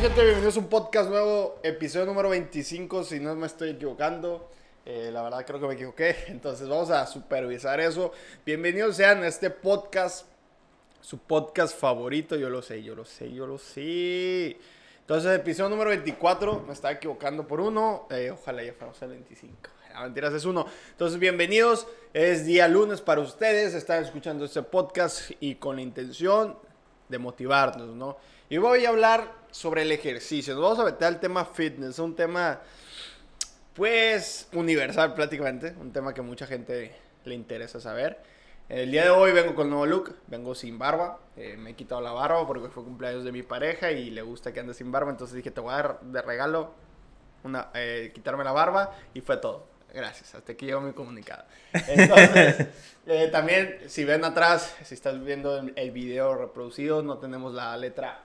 Bienvenidos a un podcast nuevo, episodio número 25, si no me estoy equivocando. Eh, la verdad creo que me equivoqué, entonces vamos a supervisar eso. Bienvenidos sean a este podcast, su podcast favorito, yo lo sé, yo lo sé, yo lo sé. Entonces, episodio número 24, me estaba equivocando por uno, eh, ojalá ya fuéramos el 25. La mentiras es uno. Entonces, bienvenidos. Es día lunes para ustedes. Están escuchando este podcast y con la intención de motivarnos, ¿no? Y voy a hablar sobre el ejercicio. Nos vamos a meter al tema fitness, un tema, pues, universal prácticamente. Un tema que mucha gente le interesa saber. El día de hoy vengo con nuevo look, vengo sin barba. Eh, me he quitado la barba porque fue cumpleaños de mi pareja y le gusta que ande sin barba. Entonces dije, te voy a dar de regalo una, eh, quitarme la barba y fue todo. Gracias, hasta aquí llegó mi comunicado. Entonces, eh, también, si ven atrás, si estás viendo el, el video reproducido, no tenemos la letra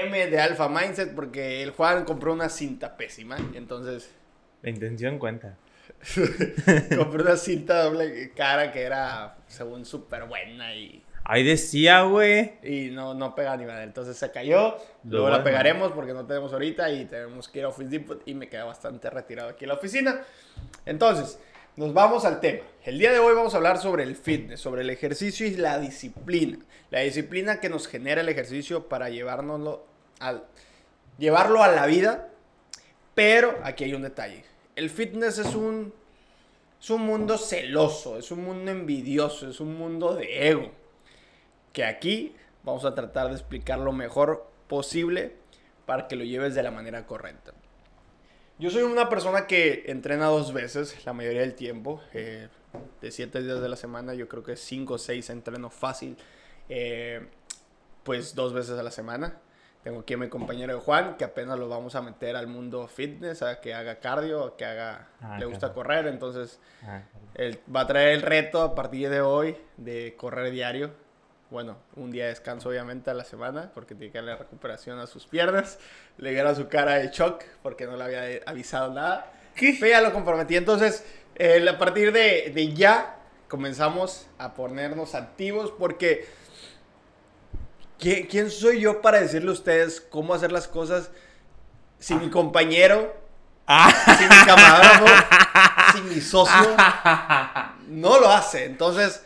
M de Alpha Mindset porque el Juan compró una cinta pésima. Entonces, La intención cuenta. compró una cinta doble cara que era, según, súper buena y, Ahí decía, güey. y no, no pega ni madre. Entonces se cayó. Luego la pegaremos porque no tenemos ahorita y tenemos que ir a Office Depot y me quedé bastante retirado aquí en la oficina. Entonces, nos vamos al tema. El día de hoy vamos a hablar sobre el fitness, sobre el ejercicio y la disciplina. La disciplina que nos genera el ejercicio para llevarlo a la vida. Pero aquí hay un detalle. El fitness es un, es un mundo celoso, es un mundo envidioso, es un mundo de ego. Que aquí vamos a tratar de explicar lo mejor posible para que lo lleves de la manera correcta. Yo soy una persona que entrena dos veces la mayoría del tiempo. eh, de siete días de la semana, yo creo que cinco o seis entreno fácil. eh, pues dos veces a la semana. Tengo aquí a mi compañero Juan, que apenas lo vamos a meter al mundo fitness, a que haga cardio, a que haga... Ah, le gusta claro. correr, entonces Ah, él va a traer el reto a partir de hoy de correr diario. Bueno, un día de descanso obviamente a la semana porque tiene que darle recuperación a sus piernas. Le dieron su cara de shock porque no le había avisado nada. Pero ya lo comprometí. Entonces, eh, a partir de, de ya comenzamos a ponernos activos porque ¿quién, quién soy yo para decirle a ustedes cómo hacer las cosas si mi compañero, si mi camarógrafo, si mi socio no lo hace? Entonces,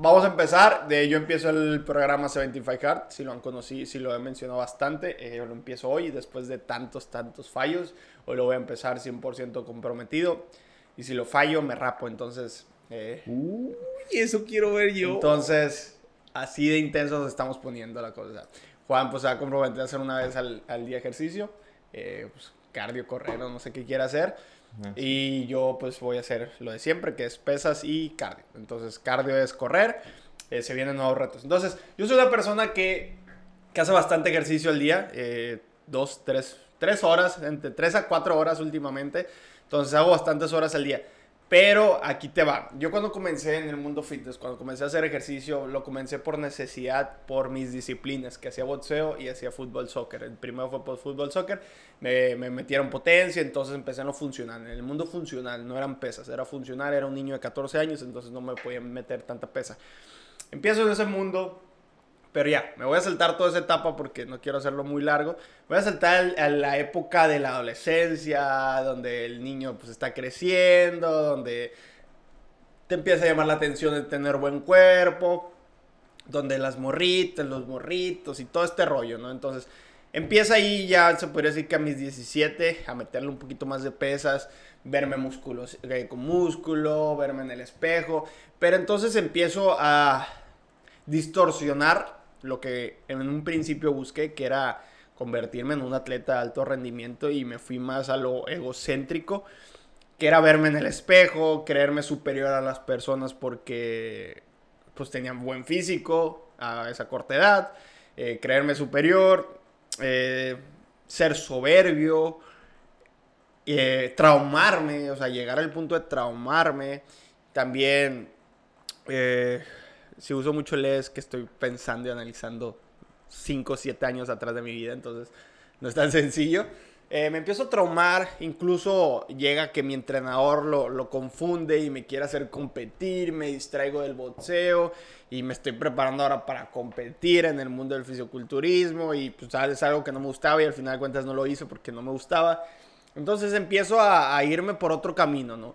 vamos a empezar. De, yo empiezo el programa 75 Hard, si lo han conocido, si lo he mencionado bastante. eh, yo lo empiezo hoy, después de tantos, tantos fallos. Hoy lo voy a empezar 100% comprometido. Y si lo fallo, me rapo. Entonces, eh, Uy, eso quiero ver yo. entonces, así de intensos estamos poniendo la cosa. Juan, pues se va a comprometer a hacer una vez al, al día ejercicio. eh, pues, cardio, correr, no sé qué quiera hacer. Ah, Y yo pues voy a hacer lo de siempre, que es pesas y cardio. Entonces, cardio es correr, eh, se vienen nuevos retos. Entonces, yo soy una persona que, que hace bastante ejercicio al día, eh, dos, tres, tres horas, entre tres a cuatro horas últimamente. Entonces, hago bastantes horas al día. Pero aquí te va. Yo cuando comencé en el mundo fitness, cuando comencé a hacer ejercicio, lo comencé por necesidad, por mis disciplinas, que hacía boxeo y hacía fútbol soccer. El primero fue por fútbol soccer, me, me metieron potencia, entonces empecé en lo funcional. En el mundo funcional, no eran pesas, era funcional, era un niño de 14 años, entonces no me podían meter tanta pesa. Empiezo en ese mundo, pero ya, me voy a saltar toda esa etapa porque no quiero hacerlo muy largo. Voy a saltar al- a la época de la adolescencia, donde el niño pues está creciendo, donde te empieza a llamar la atención el tener buen cuerpo, donde las morritas, los morritos y todo este rollo, ¿no? Entonces, empieza ahí ya, se podría decir que a mis 17, a meterle un poquito más de pesas, verme músculos, eh, con músculo, verme en el espejo, pero entonces empiezo a distorsionar lo que en un principio busqué, que era convertirme en un atleta de alto rendimiento y me fui más a lo egocéntrico, que era verme en el espejo, creerme superior a las personas porque pues tenían buen físico a esa corta edad, eh, creerme superior, eh, ser soberbio, eh, traumarme, o sea, llegar al punto de traumarme, también, eh, si uso mucho el es que estoy pensando y analizando 5 o 7 años atrás de mi vida, entonces no es tan sencillo. Eh, me empiezo a traumar, incluso llega que mi entrenador lo, lo, confunde y me quiere hacer competir, me distraigo del boxeo y me estoy preparando ahora para competir en el mundo del fisioculturismo y pues es algo que no me gustaba y al final de cuentas no lo hice porque no me gustaba. Entonces empiezo a, a irme por otro camino, ¿no?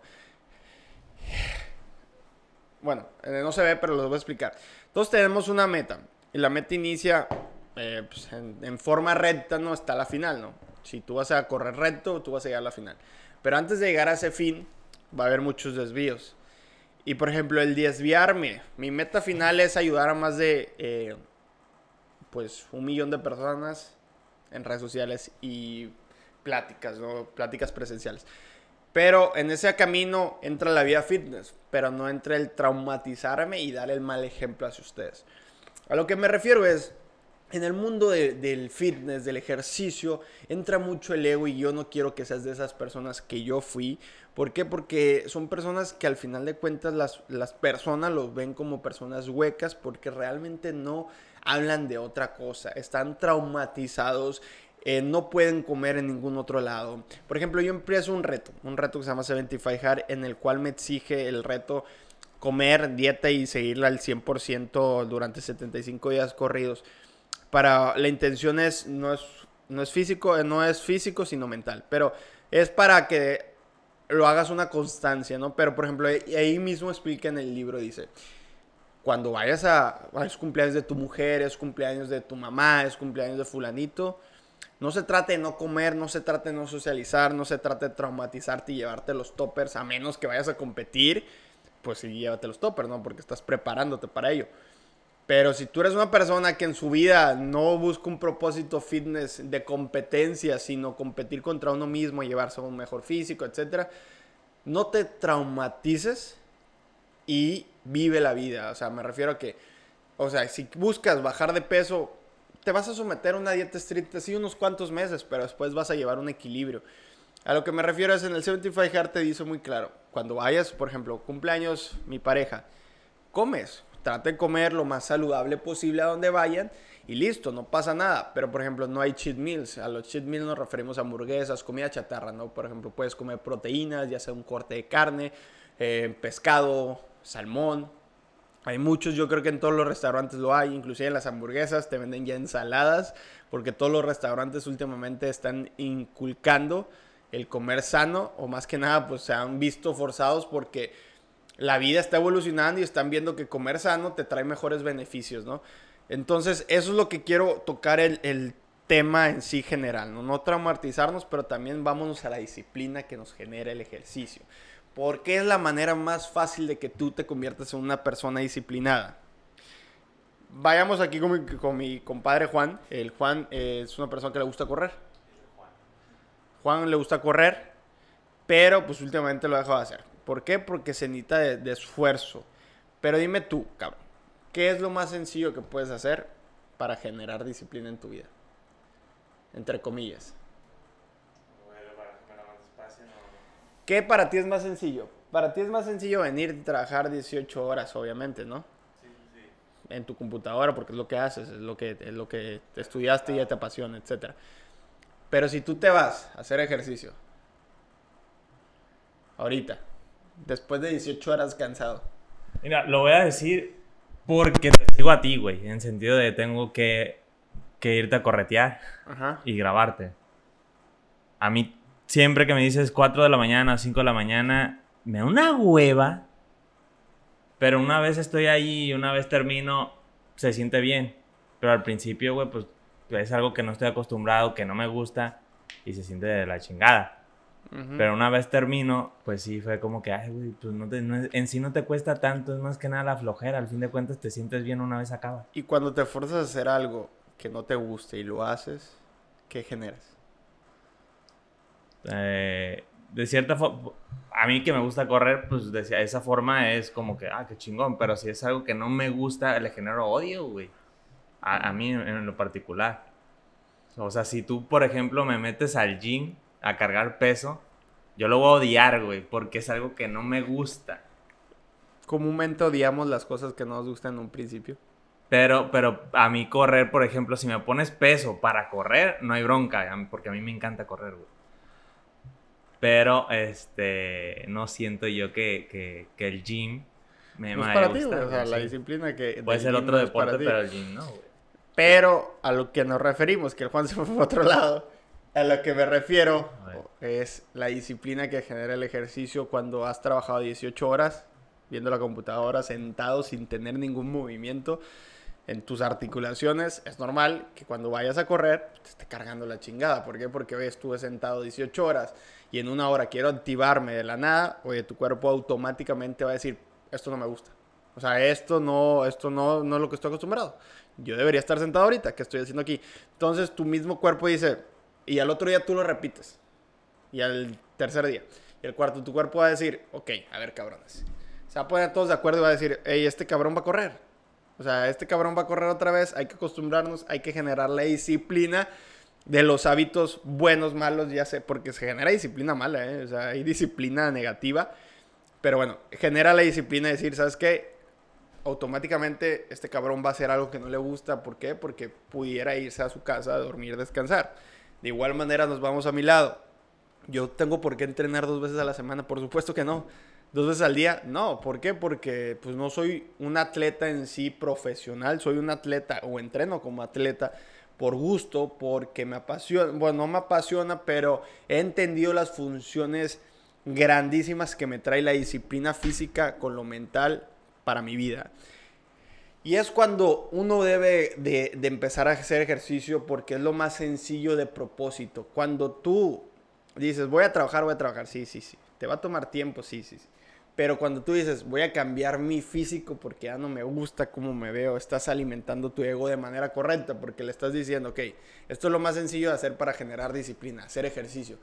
Bueno, eh, no se ve, pero lo voy a explicar. Entonces tenemos una meta y la meta inicia eh, pues, en, forma recta, ¿no? Hasta la final, ¿no? Si tú vas a correr recto, tú vas a llegar a la final. Pero antes de llegar a ese fin, va a haber muchos desvíos. Y por ejemplo, el desviarme, mi meta final es ayudar a más de, eh, pues, un millón de personas en redes sociales y pláticas, ¿no? Pláticas presenciales. Pero en ese camino entra la vida fitness, pero no entra el traumatizarme y dar el mal ejemplo hacia ustedes. A lo que me refiero es, en el mundo de, del fitness, del ejercicio, entra mucho el ego y yo no quiero que seas de esas personas que yo fui. ¿Por qué? Porque son personas que al final de cuentas las, las personas los ven como personas huecas porque realmente no hablan de otra cosa. Están traumatizados. Eh, no pueden comer en ningún otro lado. Por ejemplo, yo empiezo un reto, un reto que se llama 75 Hard, en el cual me exige el reto comer dieta y seguirla al 100% durante 75 días corridos para la intención es no es no es físico, no es físico sino mental, pero es para que lo hagas una constancia, ¿no? Pero por ejemplo, ahí mismo explica en el libro dice, cuando vayas a, a los cumpleaños de tu mujer, es cumpleaños de tu mamá, es cumpleaños de fulanito, no se trata de no comer, no se trata de no socializar, no se trata de traumatizarte y llevarte los toppers, a menos que vayas a competir, pues sí, llévate los toppers, ¿no? Porque estás preparándote para ello. Pero si tú eres una persona que en su vida no busca un propósito fitness de competencia, sino competir contra uno mismo, llevarse a un mejor físico, etc., no te traumatices y vive la vida. O sea, me refiero a que, o sea, si buscas bajar de peso, te vas a someter a una dieta estricta, sí, unos cuantos meses, pero después vas a llevar un equilibrio. A lo que me refiero es en el 75 Hard te dice muy claro, cuando vayas, por ejemplo, cumpleaños mi pareja, comes, trate de comer lo más saludable posible a donde vayan y listo, no pasa nada. Pero por ejemplo, no hay cheat meals. A los cheat meals nos referimos a hamburguesas, comida chatarra, ¿no? Por ejemplo, puedes comer proteínas, ya sea un corte de carne, eh, pescado, salmón. Hay muchos, yo creo que en todos los restaurantes lo hay, inclusive en las hamburguesas te venden ya ensaladas, porque todos los restaurantes últimamente están inculcando el comer sano, o más que nada, pues se han visto forzados porque la vida está evolucionando y están viendo que comer sano te trae mejores beneficios, ¿no? Entonces, eso es lo que quiero tocar el, tema en sí general, ¿no? No traumatizarnos, pero también vámonos a la disciplina que nos genera el ejercicio. Porque es la manera más fácil de que tú te conviertas en una persona disciplinada. Vayamos aquí con mi, compadre Juan. El Juan es una persona que le gusta correr. Juan le gusta correr, pero pues últimamente lo ha dejado de hacer. ¿Por qué? Porque se necesita de, de, esfuerzo. Pero dime tú, cabrón, ¿qué es lo más sencillo que puedes hacer para generar disciplina en tu vida? Entre comillas. ¿Qué para ti es más sencillo? Para ti es más sencillo venir y trabajar 18 horas, obviamente, ¿no? Sí, sí. En tu computadora, porque es lo que haces, es lo que, es lo que te estudiaste y ya te apasiona, etc. Pero si tú te vas a hacer ejercicio, ahorita, después de 18 horas cansado. Mira, lo voy a decir porque te sigo a ti, güey. En sentido de tengo que, que irte a corretear Ajá. y grabarte. A mí, siempre que me dices 4 de la mañana, 5 de la mañana, me da una hueva. Pero una vez estoy ahí y una vez termino, se siente bien. Pero al principio, güey, pues es algo que no estoy acostumbrado, que no me gusta y se siente de la chingada. Uh -huh. Pero una vez termino, pues sí, fue como que, ay, güey, pues no te, no, en sí no te cuesta tanto, es más que nada la flojera. Al fin de cuentas te sientes bien una vez acaba. Y cuando te fuerzas a hacer algo que no te guste y lo haces, ¿qué generas? Eh, de cierta forma, a mí que me gusta correr, pues de esa forma es como que, ah, qué chingón. Pero si es algo que no me gusta, le genero odio, güey. A, a mí en, en lo particular. O sea, si tú, por ejemplo, me metes al gym a cargar peso, yo lo voy a odiar, güey, porque es algo que no me gusta. Comúnmente odiamos las cosas que no nos gustan en un principio. Pero, pero a mí correr, por ejemplo, si me pones peso para correr, no hay bronca, porque a mí me encanta correr, güey. Pero, este, no siento yo que, que, el gym me, no es para ti. O sea, la disciplina que... Puede ser otro deporte, pero el gym no, güey. Pero a lo que nos referimos, que el Juan se fue por otro lado, a lo que me refiero es la disciplina que genera el ejercicio cuando has trabajado 18 horas viendo la computadora sentado sin tener ningún movimiento en tus articulaciones. Es normal que cuando vayas a correr te esté cargando la chingada. ¿Por qué? Porque hoy estuve sentado 18 horas y en una hora quiero activarme de la nada. Oye, tu cuerpo automáticamente va a decir, esto no me gusta. O sea, esto no, esto no, no es lo que estoy acostumbrado. Yo debería estar sentado ahorita. ¿Qué estoy haciendo aquí? Entonces tu mismo cuerpo dice, y al otro día tú lo repites. Y al tercer día. Y el cuarto, tu cuerpo va a decir, ok, a ver, cabrones. Se va a poner todos de acuerdo y va a decir, hey, este cabrón va a correr. O sea, este cabrón va a correr otra vez. Hay que acostumbrarnos, hay que generar la disciplina de los hábitos buenos, malos, ya sé, porque se genera disciplina mala, ¿eh? O sea, hay disciplina negativa. Pero bueno, genera la disciplina de decir, ¿sabes qué? Automáticamente este cabrón va a hacer algo que no le gusta. ¿Por qué? Porque pudiera irse a su casa a dormir, descansar. De igual manera nos vamos a mi lado. Yo tengo por qué entrenar dos veces a la semana, por supuesto que no. Dos veces al día, no. ¿Por qué? Porque pues no soy un atleta en sí profesional, soy un atleta o entreno como atleta por gusto, porque me apasiona, bueno, no me apasiona, pero he entendido las funciones grandísimas que me trae la disciplina física con lo mental para mi vida. Y es cuando uno debe de, empezar a hacer ejercicio porque es lo más sencillo de propósito. Cuando tú dices, voy a trabajar, voy a trabajar, sí, sí, sí. Te va a tomar tiempo, sí, sí, sí. Pero cuando tú dices, voy a cambiar mi físico porque ya no me gusta cómo me veo, estás alimentando tu ego de manera correcta porque le estás diciendo, ok, esto es lo más sencillo de hacer para generar disciplina, hacer ejercicio.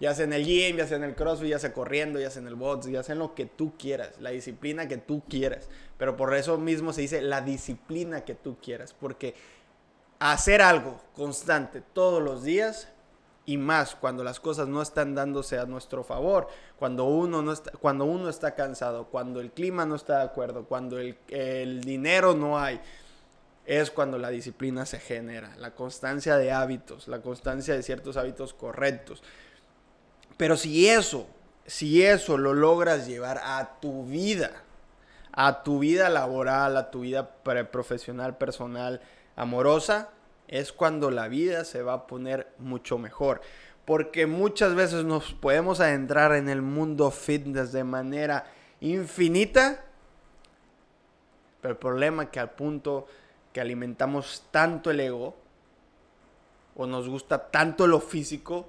Ya sea en el gym, ya sea en el crossfit, ya sea corriendo, ya sea en el box, ya sea en lo que tú quieras, la disciplina que tú quieras. Pero por eso mismo se dice la disciplina que tú quieras, porque hacer algo constante todos los días y más cuando las cosas no están dándose a nuestro favor, cuando uno, no está, cuando uno está cansado, cuando el clima no está de acuerdo, cuando el, dinero no hay, es cuando la disciplina se genera, la constancia de hábitos, la constancia de ciertos hábitos correctos. Pero si eso, si eso lo logras llevar a tu vida, a tu vida laboral, a tu vida profesional, personal, amorosa, es cuando la vida se va a poner mucho mejor. Porque muchas veces nos podemos adentrar en el mundo fitness de manera infinita. Pero el problema es que al punto que alimentamos tanto el ego, o nos gusta tanto lo físico,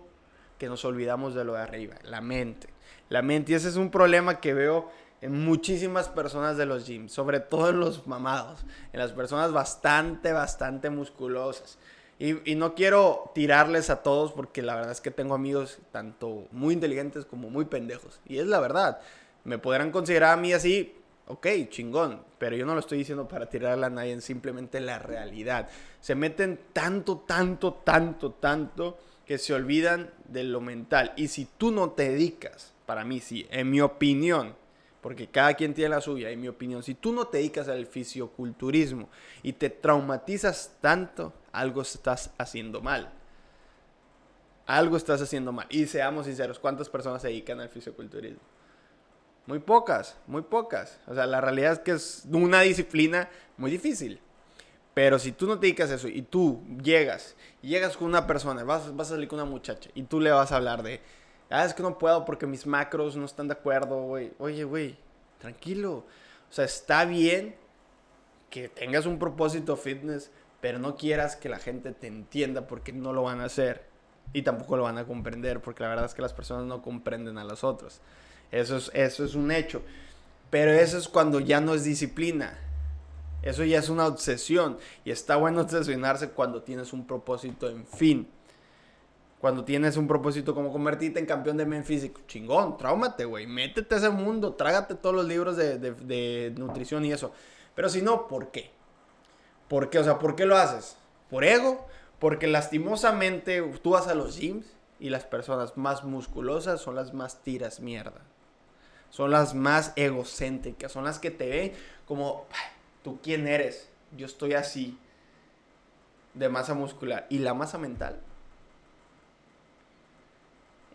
que nos olvidamos de lo de arriba, la mente. La mente, y ese es un problema que veo en muchísimas personas de los gyms, sobre todo en los mamados, en las personas bastante, bastante musculosas. Y, y, no quiero tirarles a todos porque la verdad es que tengo amigos tanto muy inteligentes como muy pendejos. Y es la verdad. Me podrán considerar a mí así, ok, chingón. Pero yo no lo estoy diciendo para tirarle a nadie, simplemente la realidad. Se meten tanto, tanto, tanto, tanto que se olvidan de lo mental. Y si tú no te dedicas, para mí sí, en mi opinión, porque cada quien tiene la suya, en mi opinión, si tú no te dedicas al fisioculturismo y te traumatizas tanto, algo estás haciendo mal. Algo estás haciendo mal. Y seamos sinceros, ¿cuántas personas se dedican al fisioculturismo? Muy pocas, muy pocas. O sea, la realidad es que es una disciplina muy difícil. Pero si tú no te dedicas a eso y tú llegas, llegas con una persona, vas, vas a salir con una muchacha y tú le vas a hablar de, ah, es que no puedo porque mis macros no están de acuerdo, güey. Oye, güey, tranquilo. O sea, está bien que tengas un propósito fitness, pero no quieras que la gente te entienda porque no lo van a hacer y tampoco lo van a comprender porque la verdad es que las personas no comprenden a las otras. Eso es, eso es un hecho. Pero eso es cuando ya no es disciplina eso ya es una obsesión. Y está bueno obsesionarse cuando tienes un propósito en fin. Cuando tienes un propósito como convertirte en campeón de men físico. Chingón, tráumate, güey. Métete a ese mundo. Trágate todos los libros de, nutrición y eso. Pero si no, ¿por qué? ¿Por qué? O sea, ¿por qué lo haces? ¿Por ego? Porque lastimosamente tú vas a los gyms y las personas más musculosas son las más tiras mierda. Son las más egocéntricas. Son las que te ven como ¿Tú quién eres? yo estoy así de masa muscular. ¿Y la masa mental?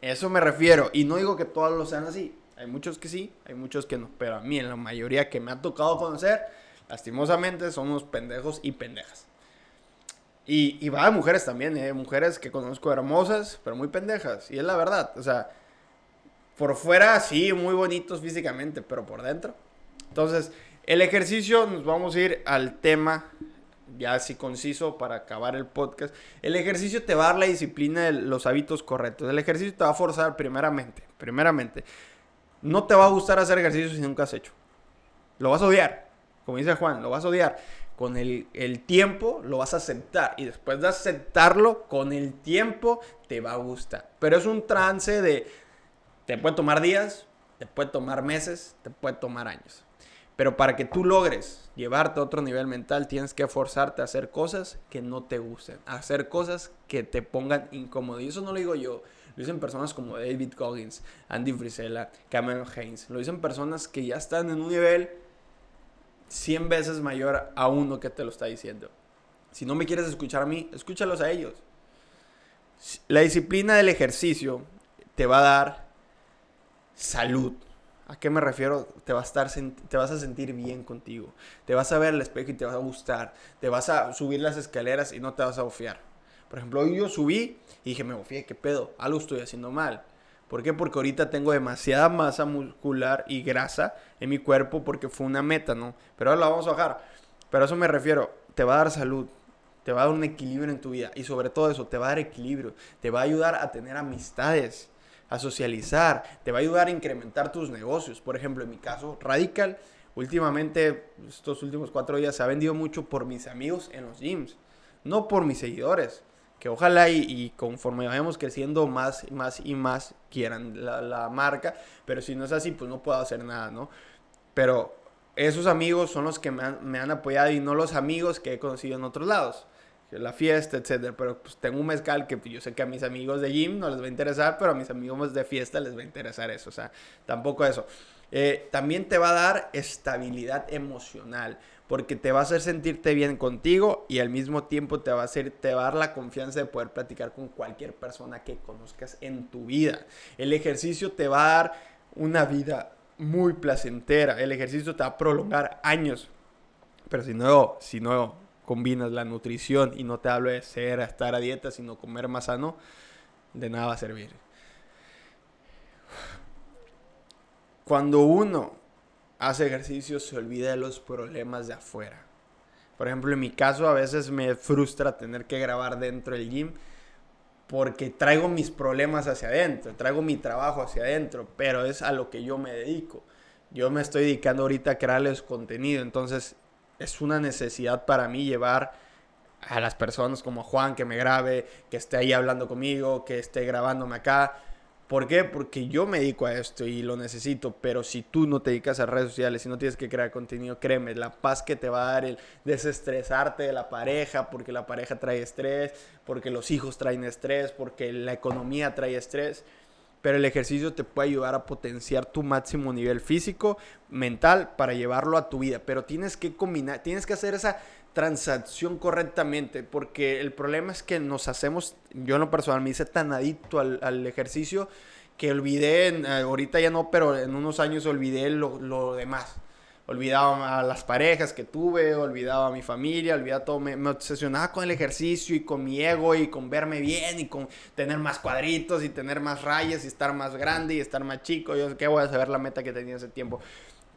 Eso me refiero. Y no digo que todos lo sean así. Hay muchos que sí, hay muchos que no. Pero a mí, en la mayoría que me ha tocado conocer, lastimosamente, son unos pendejos y pendejas. Y, y va de mujeres también, ¿eh? Mujeres que conozco hermosas, pero muy pendejas. Y es la verdad. O sea, por fuera sí, muy bonitos físicamente, pero por dentro. Entonces, el ejercicio, nos vamos a ir al tema ya así conciso para acabar el podcast. El ejercicio te va a dar la disciplina de los hábitos correctos. El ejercicio te va a forzar primeramente, primeramente. No te va a gustar hacer ejercicio si nunca has hecho. Lo vas a odiar. Como dice Juan, lo vas a odiar. Con el, el tiempo lo vas a aceptar. Y después de aceptarlo, con el tiempo te va a gustar. Pero es un trance de... Te puede tomar días, te puede tomar meses, te puede tomar años. Pero para que tú logres llevarte a otro nivel mental, tienes que forzarte a hacer cosas que no te gusten, a hacer cosas que te pongan incómodo. Y eso no lo digo yo, lo dicen personas como David Goggins, Andy Frisella, Cameron Haynes. Lo dicen personas que ya están en un nivel 100 veces mayor a uno que te lo está diciendo. Si no me quieres escuchar a mí, escúchalos a ellos. La disciplina del ejercicio te va a dar salud, ¿A qué me refiero? Te, va a estar, te vas a sentir bien contigo. Te vas a ver al espejo y te va a gustar. Te vas a subir las escaleras y no te vas a ofiar. Por ejemplo, hoy yo subí y dije, me ofié, ¿qué pedo? Algo estoy haciendo mal. ¿Por qué? Porque ahorita tengo demasiada masa muscular y grasa en mi cuerpo porque fue una meta, ¿no? Pero ahora la vamos a bajar. Pero a eso me refiero. Te va a dar salud. Te va a dar un equilibrio en tu vida. Y sobre todo eso, te va a dar equilibrio. Te va a ayudar a tener amistades a socializar, te va a ayudar a incrementar tus negocios. Por ejemplo, en mi caso, Radical, últimamente, estos últimos cuatro días se ha vendido mucho por mis amigos en los gyms, no por mis seguidores. Que ojalá y, conforme vayamos creciendo más, más y más quieran la, la marca, pero si no es así, pues no puedo hacer nada, ¿no? Pero esos amigos son los que me han, me han, apoyado y no los amigos que he conocido en otros lados la fiesta, etcétera. Pero pues tengo un mezcal que yo sé que a mis amigos de gym no les va a interesar, pero a mis amigos de fiesta les va a interesar eso. O sea, tampoco eso. Eh, también te va a dar estabilidad emocional, porque te va a hacer sentirte bien contigo y al mismo tiempo te va a, hacer, te va a dar la confianza de poder platicar con cualquier persona que conozcas en tu vida. El ejercicio te va a dar una vida muy placentera. El ejercicio te va a prolongar años. Pero si no, si no combinas la nutrición y no te hablo de ser, estar a dieta, sino comer más sano, de nada va a servir. Cuando uno hace ejercicio se olvida de los problemas de afuera. Por ejemplo, en mi caso a veces me frustra tener que grabar dentro del gym porque traigo mis problemas hacia adentro, traigo mi trabajo hacia adentro, pero es a lo que yo me dedico. Yo me estoy dedicando ahorita a crearles contenido, entonces es una necesidad para mí llevar a las personas como Juan que me grabe, que esté ahí hablando conmigo, que esté grabándome acá. ¿Por qué? Porque yo me dedico a esto y lo necesito, pero si tú no te dedicas a redes sociales y no tienes que crear contenido, créeme, la paz que te va a dar el desestresarte de la pareja, porque la pareja trae estrés, porque los hijos traen estrés, porque la economía trae estrés, pero el ejercicio te puede ayudar a potenciar tu máximo nivel físico, mental, para llevarlo a tu vida. Pero tienes que combinar, tienes que hacer esa transacción correctamente, porque el problema es que nos hacemos, yo en lo personal me hice tan adicto al, ejercicio que olvidé, eh, ahorita ya no, pero en unos años olvidé lo, lo demás olvidaba a las parejas que tuve, olvidaba a mi familia, olvidaba todo, me, obsesionaba con el ejercicio y con mi ego y con verme bien y con tener más cuadritos y tener más rayas y estar más grande y estar más chico, yo qué voy a saber la meta que tenía ese tiempo.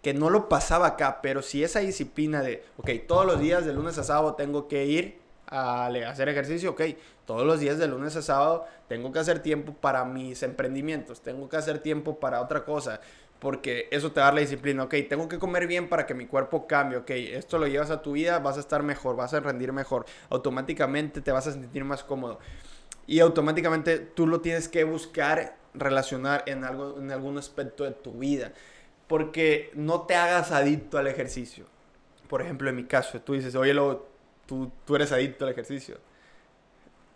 Que no lo pasaba acá, pero si esa disciplina de, ok, todos los días de lunes a sábado tengo que ir a hacer ejercicio, ok, todos los días de lunes a sábado tengo que hacer tiempo para mis emprendimientos, tengo que hacer tiempo para otra cosa, porque eso te da la disciplina. Ok, tengo que comer bien para que mi cuerpo cambie. Ok, esto lo llevas a tu vida, vas a estar mejor, vas a rendir mejor. Automáticamente te vas a sentir más cómodo. Y automáticamente tú lo tienes que buscar relacionar en, algo, en algún aspecto de tu vida. Porque no te hagas adicto al ejercicio. Por ejemplo, en mi caso, tú dices, oye, lo, tú, tú eres adicto al ejercicio.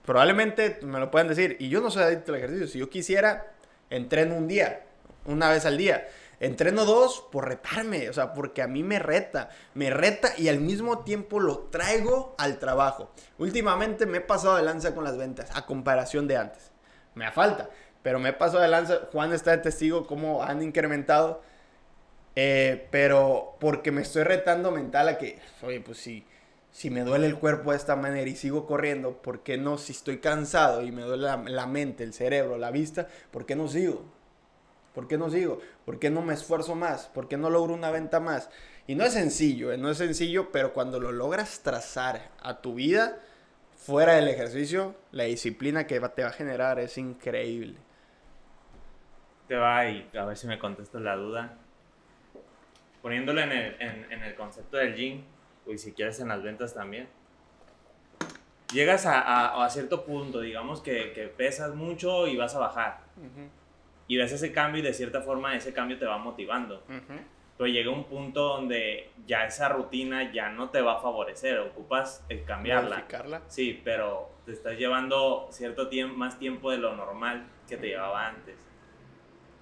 Probablemente me lo puedan decir. Y yo no soy adicto al ejercicio. Si yo quisiera, entreno un día una vez al día. entreno dos por retarme, o sea, porque a mí me reta, me reta y al mismo tiempo lo traigo al trabajo. Últimamente me he pasado de lanza con las ventas, a comparación de antes. Me falta, pero me he pasado de lanza. Juan está de testigo cómo han incrementado. Eh, pero porque me estoy retando mental a que, oye, pues sí si me duele el cuerpo de esta manera y sigo corriendo, ¿por qué no? Si estoy cansado y me duele la, mente, el cerebro, la vista, ¿por qué no sigo? ¿Por qué no sigo? ¿Por qué no me esfuerzo más? ¿Por qué no logro una venta más? Y no es sencillo, ¿eh? no es sencillo, pero cuando lo logras trazar a tu vida, fuera del ejercicio, la disciplina que te va a generar es increíble. Te va y a ver si me contestas la duda. Poniéndolo en el, en el concepto del gym, y si quieres en las ventas también. Llegas a, a, cierto punto, digamos que, que, pesas mucho y vas a bajar. Y ves ese cambio y de cierta forma ese cambio te va motivando. Pero llega un punto donde ya esa rutina ya no te va a favorecer, ocupas el cambiarla. Modificarla. Sí, pero te estás llevando cierto tiempo, más tiempo de lo normal que te llevaba antes.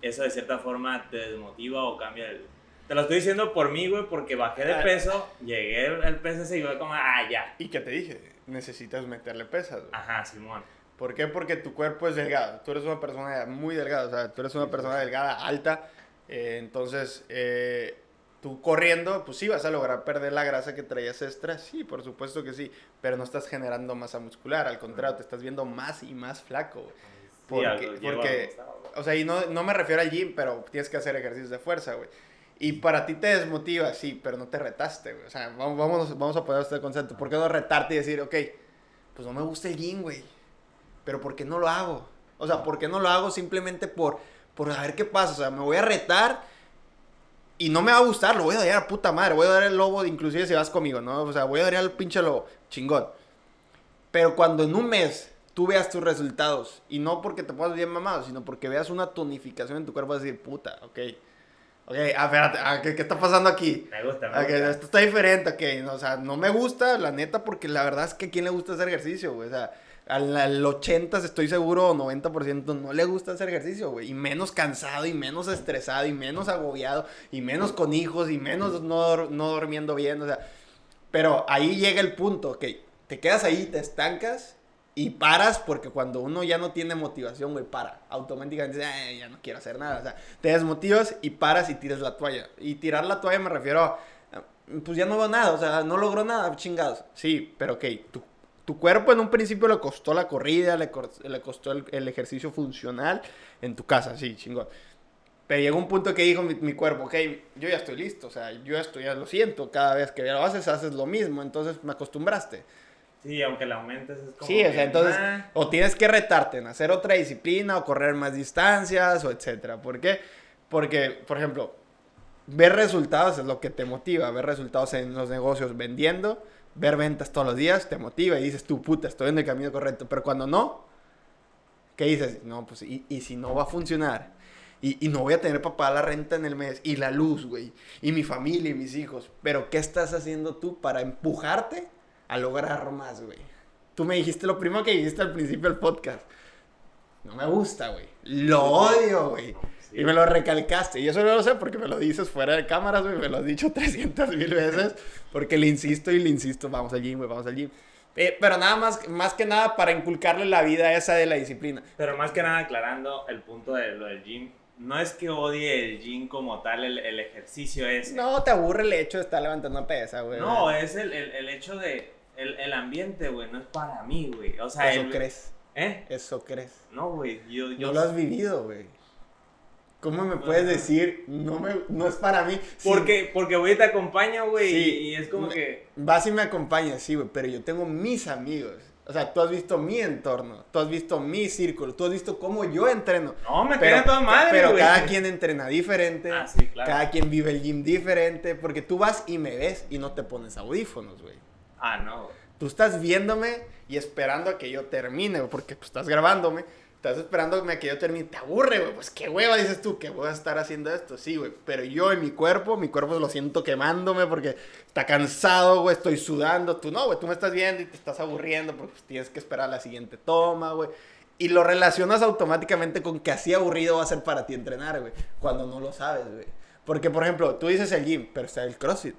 Eso de cierta forma te desmotiva o cambia el, te lo estoy diciendo por mí, güey, porque bajé de ah. peso, llegué al peso y se iba como, ah, ya. ¿Y qué te dije? Necesitas meterle pesas, güey. Ajá, Simón. ¿Por qué? Porque tu cuerpo es delgado. Tú eres una persona muy delgada, o sea, tú eres una persona delgada, alta. Eh, entonces, eh, tú corriendo, pues sí vas a lograr perder la grasa que traías extra. Sí, por supuesto que sí. Pero no estás generando masa muscular. Al contrario, te estás viendo más y más flaco, güey. Porque, porque o sea, y no, no me refiero al gym, pero tienes que hacer ejercicios de fuerza, güey. Y para ti te desmotiva, sí, pero no te retaste, güey. O sea, vamos, vamos a poner este concepto. ¿Por qué no retarte y decir, ok, pues no me gusta el gym, güey? Pero ¿por qué no lo hago? O sea, ¿por qué no lo hago simplemente por, por a ver qué pasa? O sea, me voy a retar y no me va a gustar, lo voy a dar a puta madre. Voy a dar el lobo, inclusive si vas conmigo, ¿no? O sea, voy a dar al pinche lobo, chingón. Pero cuando en un mes tú veas tus resultados, y no porque te pongas bien mamado, sino porque veas una tonificación en tu cuerpo, vas a decir, puta, ok Ok, ah, espérate, ah, ¿qué, está pasando aquí? Me gusta, me gusta. Esto está diferente, ok. o sea, no me gusta, la neta, porque la verdad es que a quién le gusta hacer ejercicio, güey. O sea, al, 80 estoy seguro, 90% no le gusta hacer ejercicio, güey. Y menos cansado, y menos estresado, y menos agobiado, y menos con hijos, y menos no, no durmiendo bien, o sea. Pero ahí llega el punto, ok. Te quedas ahí, te estancas y paras porque cuando uno ya no tiene motivación, güey, para. Automáticamente dice, ya no quiero hacer nada. O sea, te desmotivas y paras y tiras la toalla. Y tirar la toalla me refiero a, pues ya no veo nada, o sea, no logró nada, chingados. Sí, pero ok, tu, tu cuerpo en un principio le costó la corrida, le, le costó el, ejercicio funcional en tu casa, sí, chingón. Pero llegó un punto que dijo mi, mi, cuerpo, ok, yo ya estoy listo, o sea, yo esto ya lo siento, cada vez que lo haces, haces lo mismo, entonces me acostumbraste. Sí, aunque la aumentes es como. Sí, o sea, entonces, o tienes que retarte en hacer otra disciplina, o correr más distancias, o etcétera. ¿Por qué? Porque, por ejemplo, ver resultados es lo que te motiva, ver resultados en los negocios vendiendo, ver ventas todos los días te motiva y dices, tú puta, estoy en el camino correcto. Pero cuando no, ¿qué dices? No, pues, ¿y, si no va a funcionar? Y, y, no voy a tener pagar la renta en el mes, y la luz, güey, y mi familia y mis hijos. Pero, ¿qué estás haciendo tú para empujarte a lograr más, güey. Tú me dijiste lo primero que dijiste al principio del podcast. No me gusta, güey. Lo odio, güey. Y me lo recalcaste. Y eso no lo sé porque me lo dices fuera de cámaras, güey. Me lo has dicho 300 mil veces. Porque le insisto y le insisto. Vamos al gym, güey. Vamos al gym. Eh, pero nada más, más que nada para inculcarle la vida esa de la disciplina. Pero más que nada aclarando el punto de lo del gym. No es que odie el gym como tal, el, el ejercicio es... No, te aburre el hecho de estar levantando pesa, güey. No, es el, el, el hecho de el, el ambiente, güey, no es para mí, güey. O sea, Eso crees. ¿Eh? Eso crees. No, güey. Yo, yo... No lo has vivido, güey. ¿Cómo me puedes decir, no, me, no es para mí? Porque, porque güey, te acompaño, güey. Sí, y, es como que. Vas y me acompañas, sí, güey. Pero yo tengo mis amigos. O sea, tú has visto mi entorno. Tú has visto mi círculo. Tú has visto cómo yo entreno. No, me queda toda madre, Pero cada quien entrena diferente. Ah, sí, claro. Cada quien vive el gym diferente. Porque tú vas y me ves y no te pones audífonos, güey. Ah, no. Tú estás viéndome y esperando a que yo termine, porque pues, estás grabándome. Estás esperando a que yo termine. Te aburre, güey. Pues qué hueva dices tú, que voy a estar haciendo esto. Sí, güey. Pero yo en mi cuerpo, mi cuerpo lo siento quemándome porque está cansado, güey. Estoy sudando. Tú no, güey. Tú me estás viendo y te estás aburriendo porque tienes que esperar la siguiente toma, güey. Y lo relacionas automáticamente con que así aburrido va a ser para ti entrenar, güey. Cuando no lo sabes, güey. Porque, por ejemplo, tú dices el gym, pero está el CrossFit.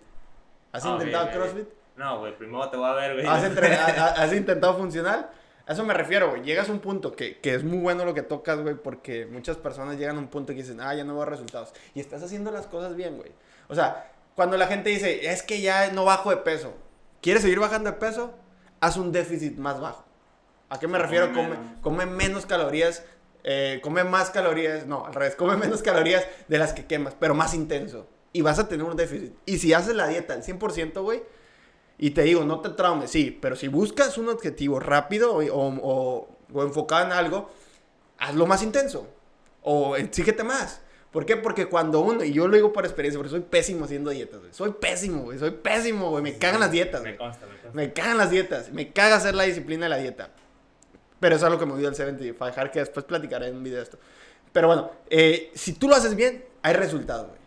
¿Has ok, intentado ok. CrossFit? No, güey, primero te voy a ver, güey. ¿Has, has intentado funcional? A eso me refiero, güey. Llegas a un punto que, que es muy bueno lo que tocas, güey, porque muchas personas llegan a un punto que dicen, ah, ya no veo resultados. Y estás haciendo las cosas bien, güey. O sea, cuando la gente dice, es que ya no bajo de peso, ¿quieres seguir bajando de peso? Haz un déficit más bajo. ¿A qué me refiero? Come, menos. come menos calorías, eh, come más calorías, no, al revés, come menos calorías de las que quemas, pero más intenso. Y vas a tener un déficit. Y si haces la dieta al 100%, güey, y te digo, no te traumes, sí, pero si buscas un objetivo rápido o, o, o- enfocado en algo, hazlo más intenso. O exígete más. ¿Por qué? Porque cuando uno, y yo lo digo por experiencia, porque soy pésimo haciendo dietas, güey. Soy pésimo, güey. Soy pésimo, güey. Me cagan las dietas, Me consta, me consta. Me cagan las dietas. Me caga hacer la disciplina de la dieta. Pero eso es lo que me dio el 75 dejar que después platicaré en un video de esto. Pero bueno, eh, si tú lo haces bien, hay resultados, güey.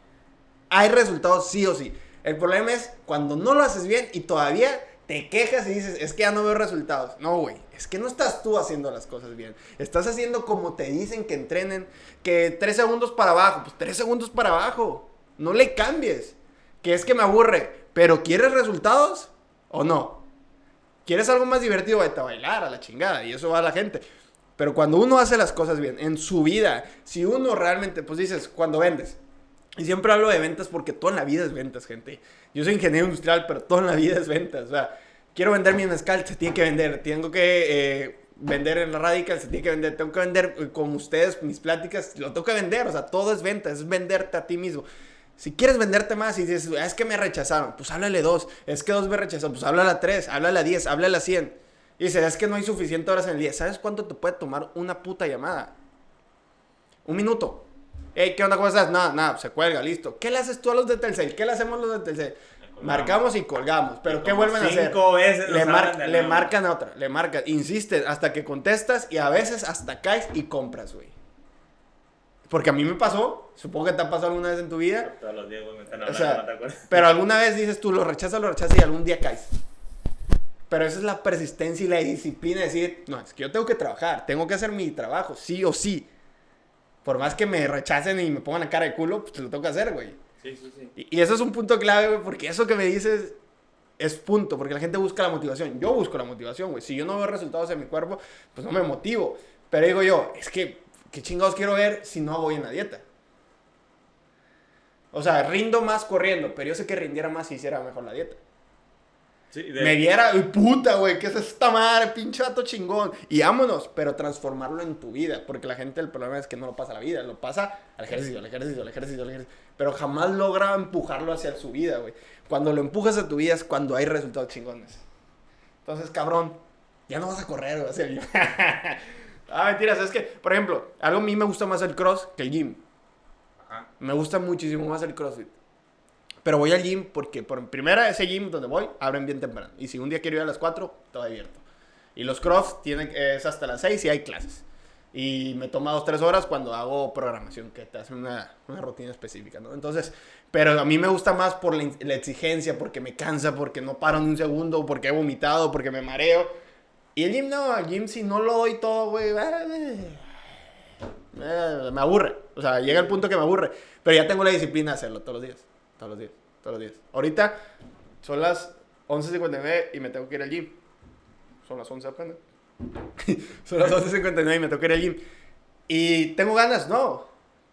Hay resultados sí o sí. El problema es cuando no lo haces bien y todavía te quejas y dices, es que ya no veo resultados. No, güey. Es que no estás tú haciendo las cosas bien. Estás haciendo como te dicen que entrenen. Que tres segundos para abajo. Pues tres segundos para abajo. No le cambies. Que es que me aburre. Pero ¿quieres resultados o no? ¿Quieres algo más divertido? Vete a bailar a la chingada. Y eso va a la gente. Pero cuando uno hace las cosas bien, en su vida, si uno realmente, pues dices, cuando vendes. Y siempre hablo de ventas porque toda la vida es ventas, gente. Yo soy ingeniero industrial, pero toda la vida es ventas. O sea, quiero vender mi mezcal, se tiene que vender. Tengo que eh, vender en la Radical, se tiene que vender. Tengo que vender eh, con ustedes mis pláticas, lo tengo que vender. O sea, todo es venta, es venderte a ti mismo. Si quieres venderte más y dices, "Ah, es que me rechazaron, pues háblale dos. Es que dos me rechazaron, pues háblale a tres, háblale a diez, háblale a cien. Y dices, es que no hay suficiente horas en el día. ¿Sabes cuánto te puede tomar una puta llamada? Un minuto. Hey, ¿qué onda? ¿Cómo estás? Nada, nada, se cuelga, listo. ¿Qué le haces tú a los de Telcel? ¿Qué le hacemos los de Telcel? Marcamos y colgamos. ¿Pero Y qué vuelven a hacer? cinco veces Le, mar- le nuevo. marcan a otra, le marcan, insisten hasta que contestas y a veces hasta caes y compras, güey. Porque a mí me pasó, supongo que te ha pasado alguna vez en tu vida, Todos los días, güey, me están O sea, ¿no te pero alguna vez dices tú, lo rechazas, lo rechazas y algún día caes. Pero esa es la persistencia y la disciplina de decir, no, es que yo tengo que trabajar, tengo que hacer mi trabajo, sí o sí. Por más que me rechacen y me pongan la cara de culo, pues lo tengo que hacer, güey. Sí, sí, sí. Y, y eso es un punto clave, güey, porque eso que me dices es punto, porque la gente busca la motivación. Yo busco la motivación, güey. Si yo no veo resultados en mi cuerpo, pues no me motivo. Pero digo yo, es que, ¿qué chingados quiero ver si no voy en la dieta? O sea, rindo más corriendo, pero yo sé que rindiera más si hiciera mejor la dieta. Sí, de- Me viera, uy, puta, güey, ¿qué es esta madre? Pinche vato chingón. Y vámonos, pero transformarlo en tu vida. Porque la gente, el problema es que no lo pasa a la vida, lo pasa al ejercicio, al ejercicio, al ejercicio, al ejercicio. Pero jamás logra empujarlo hacia su vida, güey. Cuando lo empujas a tu vida es cuando hay resultados chingones. Entonces, cabrón, ya no vas a correr, güey. hacia el gym. ah, mentiras, es que, por ejemplo, algo a mí me gusta más el cross que el gym. Ajá. Me gusta muchísimo más el CrossFit. Pero voy al gym porque, por primera, ese gym donde voy, abren bien temprano. Y si un día quiero ir a las 4, todo abierto. Y los cross tienen, es hasta las 6 y hay clases. Y me toma 2, 3 horas cuando hago programación, que te hacen una, una rutina específica, ¿no? Entonces, pero a mí me gusta más por la, la exigencia, porque me cansa, porque no paro ni un segundo, porque he vomitado, porque me mareo. Y el gym no, el gym si no lo doy todo, güey, eh, me aburre. O sea, llega el punto que me aburre. Pero ya tengo la disciplina de hacerlo todos los días. Todos los días. Todos los días. Ahorita son las 11.59 y me tengo que ir al gym. Son las 11 apenas. son las 11.59 y me tengo que ir al gym. Y tengo ganas, no.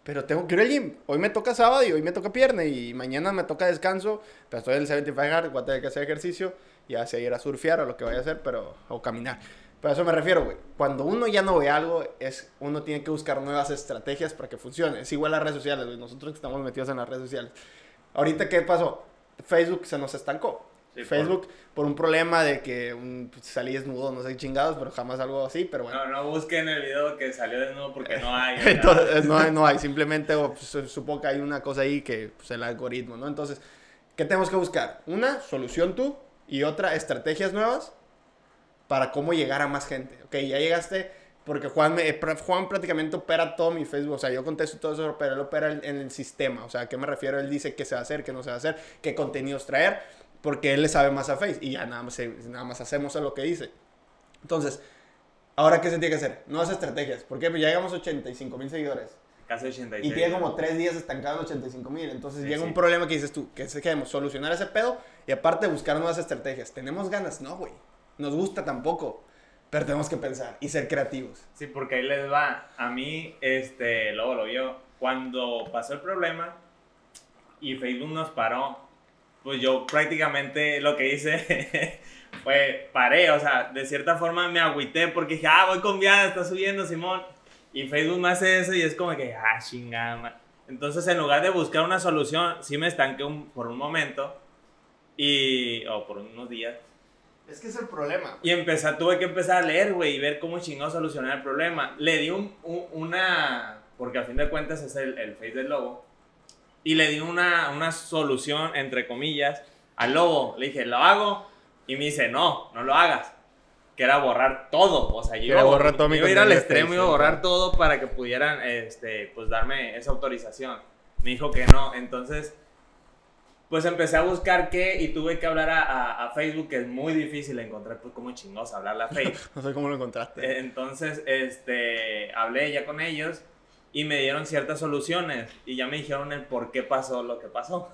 Pero tengo que ir al gym. Hoy me toca sábado y hoy me toca pierna. Y mañana me toca descanso. Pero estoy en el 75 hard, voy a tener que hacer ejercicio. Ya sea ir a surfear o lo que vaya a hacer, pero. o caminar. Pero a eso me refiero, güey. Cuando uno ya no ve algo, es, uno tiene que buscar nuevas estrategias para que funcione. Es igual las redes sociales, güey. Nosotros que estamos metidos en las redes sociales. Ahorita, ¿qué pasó? Facebook se nos estancó. Sí, Facebook, por... un problema de que un, pues, salí desnudo, no sé chingados, pero jamás algo así, pero bueno. No, no busquen el video que salió desnudo porque no hay. Entonces, no hay, no hay, simplemente pues, supongo que hay una cosa ahí que, pues, el algoritmo, ¿no? Entonces, ¿qué tenemos que buscar? Una, solución tú, y otra, estrategias nuevas para cómo llegar a más gente. Ok, ya llegaste, porque Juan, me, Juan prácticamente opera todo mi Facebook, o sea, yo contesto todo eso, pero él opera en, el sistema, o sea, ¿a qué me refiero? Él dice qué se va a haer, qué no se va a hacer, qué contenidos traer, porque él le sabe más a Face, y ya nada más, nada más hacemos lo que dice. Entonces, ¿ahora qué se tiene que hacer? Nuevas estrategias, ¿por qué? Pues ya llegamos a 85 mil seguidores. casi 86. Y tiene como tres días estancado en 85 mil. Entonces Sí, llega sí. un problema que dices tú, que queremos solucionar ese pedo y aparte buscar nuevas estrategias. ¿Tenemos ganas? No, güey. Nos gusta tampoco. Pero tenemos que pensar y ser creativos. Sí, porque ahí les va. A mí, este, luego lo vio. Cuando pasó el problema y Facebook nos paró, pues yo prácticamente lo que hice fue paré. O sea, de cierta forma me agüité porque dije, ah, voy con viada, está subiendo Simón. Y Facebook me hace eso y es como que, ah, chingada. ma-". Entonces, en lugar de buscar una solución, sí me estanqué un- por un momento y, o por unos días. Es que es el problema. Y empezar, tuve que empezar a leer, güey, y ver cómo chingado solucionar el problema. Le di un, un- una, porque a fin de cuentas es el, el face del lobo, y le di una, una solución, entre comillas, al lobo. Le dije, lo hago, y me dice, no, no lo hagas. Que era borrar todo, o sea, yo iba, borrar todo mi iba a ir al extremo, iba a borrar todo para que pudieran, este, pues, darme esa autorización. Me dijo que no, entonces pues empecé a buscar qué y tuve que hablar a, a- a Facebook, que es muy difícil encontrar, pues como chingados hablarle a Facebook. No sé cómo lo encontraste. Eh, Entonces, este, hablé ya con ellos y me dieron ciertas soluciones y ya me dijeron el por qué pasó lo que pasó.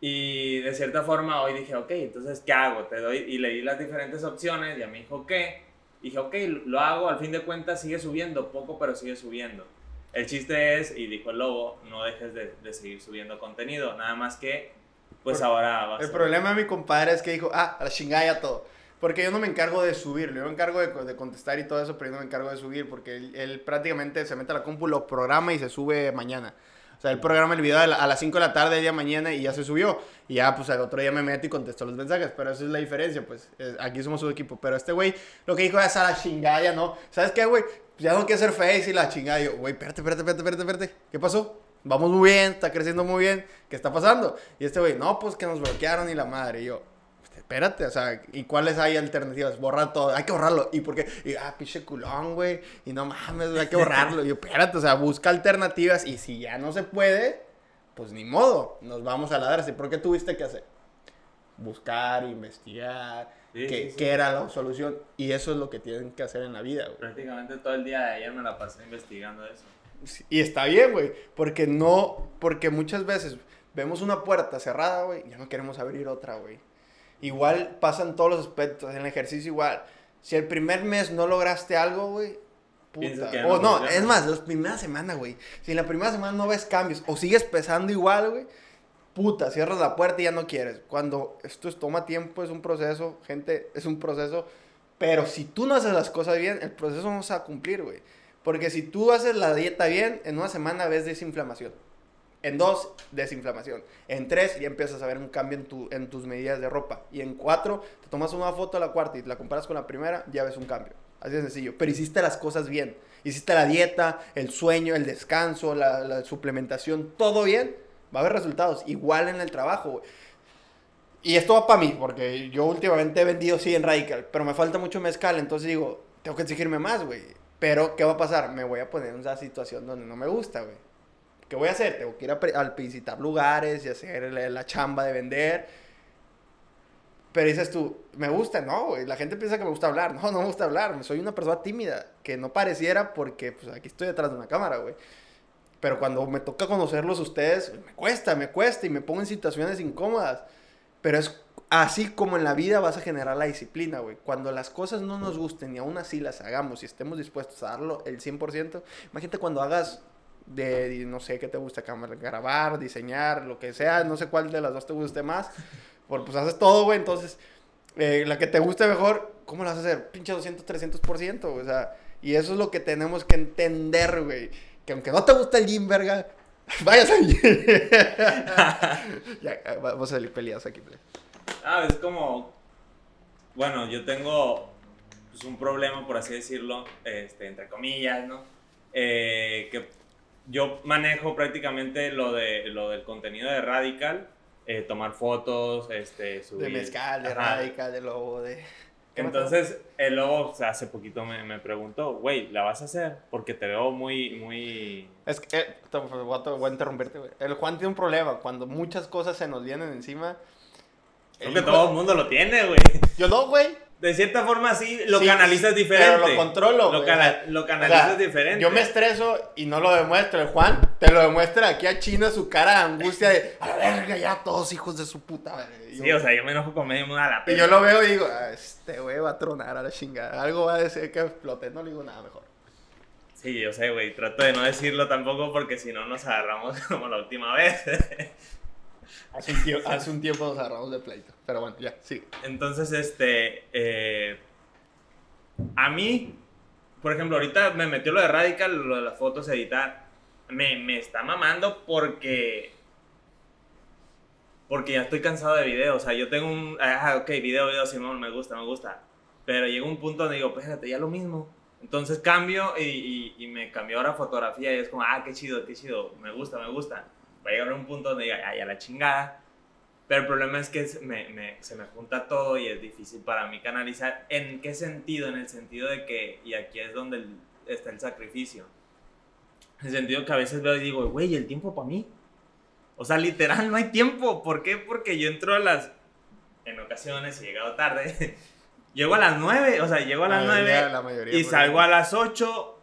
Y de cierta forma hoy dije, ok, entonces, ¿qué hago? Te doy, y le di las diferentes opciones, ya me dijo, ¿qué? Dije, ok, lo hago, al fin de cuentas sigue subiendo, poco, pero sigue subiendo. El chiste es, y dijo el lobo, no dejes de, de seguir subiendo contenido, nada más que, pues ahora va a El problema de mi compadre es que dijo, ah, a la chingada ya todo. Porque yo no me encargo de subirlo, yo me encargo de, de contestar y todo eso, pero yo no me encargo de subir porque él, él prácticamente se mete a la compu, lo programa y se sube mañana. O sea, él programa el video a, la- a las 5 de la tarde del día mañana y ya se subió. Y ya, pues al otro día me meto y contesto los mensajes. Pero esa es la diferencia, pues. aquí somos un equipo. Pero este güey, lo que dijo es a la chingada, no. ¿Sabes qué, güey? Pues ya no quiero hacer face y la chingada. Y yo, güey, espérate, espérate, espérate, espérate, espérate. ¿Qué pasó? Vamos muy bien, está creciendo muy bien. ¿Qué está pasando? Y este güey, no, pues que nos bloquearon y la madre. Y yo, espérate, o sea, ¿y cuáles hay alternativas? Borrar todo, hay que borrarlo. ¿Y por qué? Y, ah, pinche culón, güey. Y no mames, hay que borrarlo. Y yo, espérate, o sea, busca alternativas. Y si ya no se puede, pues ni modo, nos vamos a la darse. ¿Por qué tuviste que hacer? Buscar, investigar, Sí, qué, sí, sí. qué era la solución. Y eso es lo que tienen que hacer en la vida, güey. Prácticamente todo el día de ayer me la pasé investigando eso. Y está bien, güey. Porque no, porque muchas veces vemos una puerta cerrada, güey, ya no queremos abrir otra, güey. Igual pasan todos los aspectos, en el ejercicio igual. Si el primer mes no lograste algo, güey, puta. O no es más, la primera semana, güey. Si en la primera semana no ves cambios o sigues pesando igual, güey, puta, cierras la puerta y ya no quieres. Cuando esto es, toma tiempo, es un proceso, gente, es un proceso. Pero si tú no haces las cosas bien, el proceso no se va a cumplir, güey. Porque si tú haces la dieta bien, en una semana ves desinflamación. En dos, desinflamación. En tres, ya empiezas a ver un cambio en, tu, en tus medidas de ropa. Y en cuatro, te tomas una foto a la cuarta y la comparas con la primera, ya ves un cambio. Así de sencillo. Pero hiciste las cosas bien. Hiciste la dieta, el sueño, el descanso, la, suplementación, todo bien. Va a haber resultados. Igual en el trabajo, güey. Y esto va para mí, porque yo últimamente he vendido sí en Radical, pero me falta mucho mezcal, entonces digo, tengo que exigirme más, güey. Pero, ¿qué va a pasar? Me voy a poner en esa situación donde no me gusta, güey. ¿Qué voy a hacer? Tengo que ir a, a visitar lugares y hacer la, la chamba de vender. Pero dices tú, ¿me gusta? No. La gente piensa que me gusta hablar. No, no me gusta hablar. Soy una persona tímida, que no pareciera porque pues, aquí estoy detrás de una cámara, güey. Pero cuando me toca conocerlos ustedes, me cuesta, me cuesta y me pongo en situaciones incómodas. Pero es así como en la vida vas a generar la disciplina, güey. Cuando las cosas no nos gusten y aún así las hagamos y estemos dispuestos a darlo el 100%, imagínate cuando hagas de, no sé qué te gusta, grabar, diseñar, lo que sea, no sé cuál de las dos te guste más, por, pues haces todo, güey, entonces eh, la que te guste mejor, ¿cómo la vas a hacer? Pinche 200, 300%, o sea, y eso es lo que tenemos que entender, güey, que aunque no te gusta el gym, verga, vayas al gym. ya, vamos a salir peleados aquí, plebe. Ah, es como. Bueno, yo tengo pues, un problema, por así decirlo, este, entre comillas, ¿no? Eh, que yo manejo prácticamente lo, de, lo del contenido de Radical, eh, tomar fotos, este, subir. De mezcal, de Ajá. radical, de lobo, de... Entonces, el lobo o sea, hace poquito me, me preguntó, güey, ¿la vas a hacer? Porque te veo muy, muy... Es que, eh, te- voy, a, voy a interrumpirte, güey. El Juan tiene un problema. Cuando muchas cosas se nos vienen encima. Creo el que todo el mundo lo tiene, güey. Yo no, güey. De cierta forma sí lo Sí, canalizas diferente. Pero lo controlo. Lo, cana- o canalizas sea, diferente. Yo me estreso y no lo demuestro. El Juan te lo demuestra aquí a China su cara de angustia de a la verga, ya todos hijos de su puta. madre". Y yo- Sí, o sea, yo me enojo con medio mundo a la Y yo lo veo y digo, "Ah, este güey va a tronar a la chingada. Algo va a decir que explote. No le digo nada mejor. Sí, yo sé, güey. Trato de no decirlo tampoco porque si no nos agarramos como la última vez. Hace un, tiempo, hace un tiempo nos agarramos de pleito. Pero bueno, ya, sí. Entonces, este. eh, a mí, por ejemplo, ahorita me metió lo de Radical, lo de las fotos, editar. Me, me está mamando porque. Porque ya estoy cansado de videos. O sea, yo tengo un. Ah, ok, video, video, Simón, me gusta, me gusta. Pero llega un punto donde digo, espérate, ya lo mismo. Entonces cambio y, y, y me cambió ahora fotografía y es como, ah, qué chido, qué chido, me gusta, me gusta. Va a llegar un punto donde diga, ah, ya la chingada. Pero el problema es que se me, me- se me junta todo y es difícil para mí canalizar. ¿En qué sentido? En el sentido de que, y aquí es donde el- está el sacrificio. En el sentido que a veces veo y digo, güey, ¿el tiempo para mí? O sea, literal, no hay tiempo. ¿Por qué? Porque yo entro a las... En ocasiones he llegado tarde. llego a las 9, o sea, llego a las La mayoría- 9 la y salgo a las 8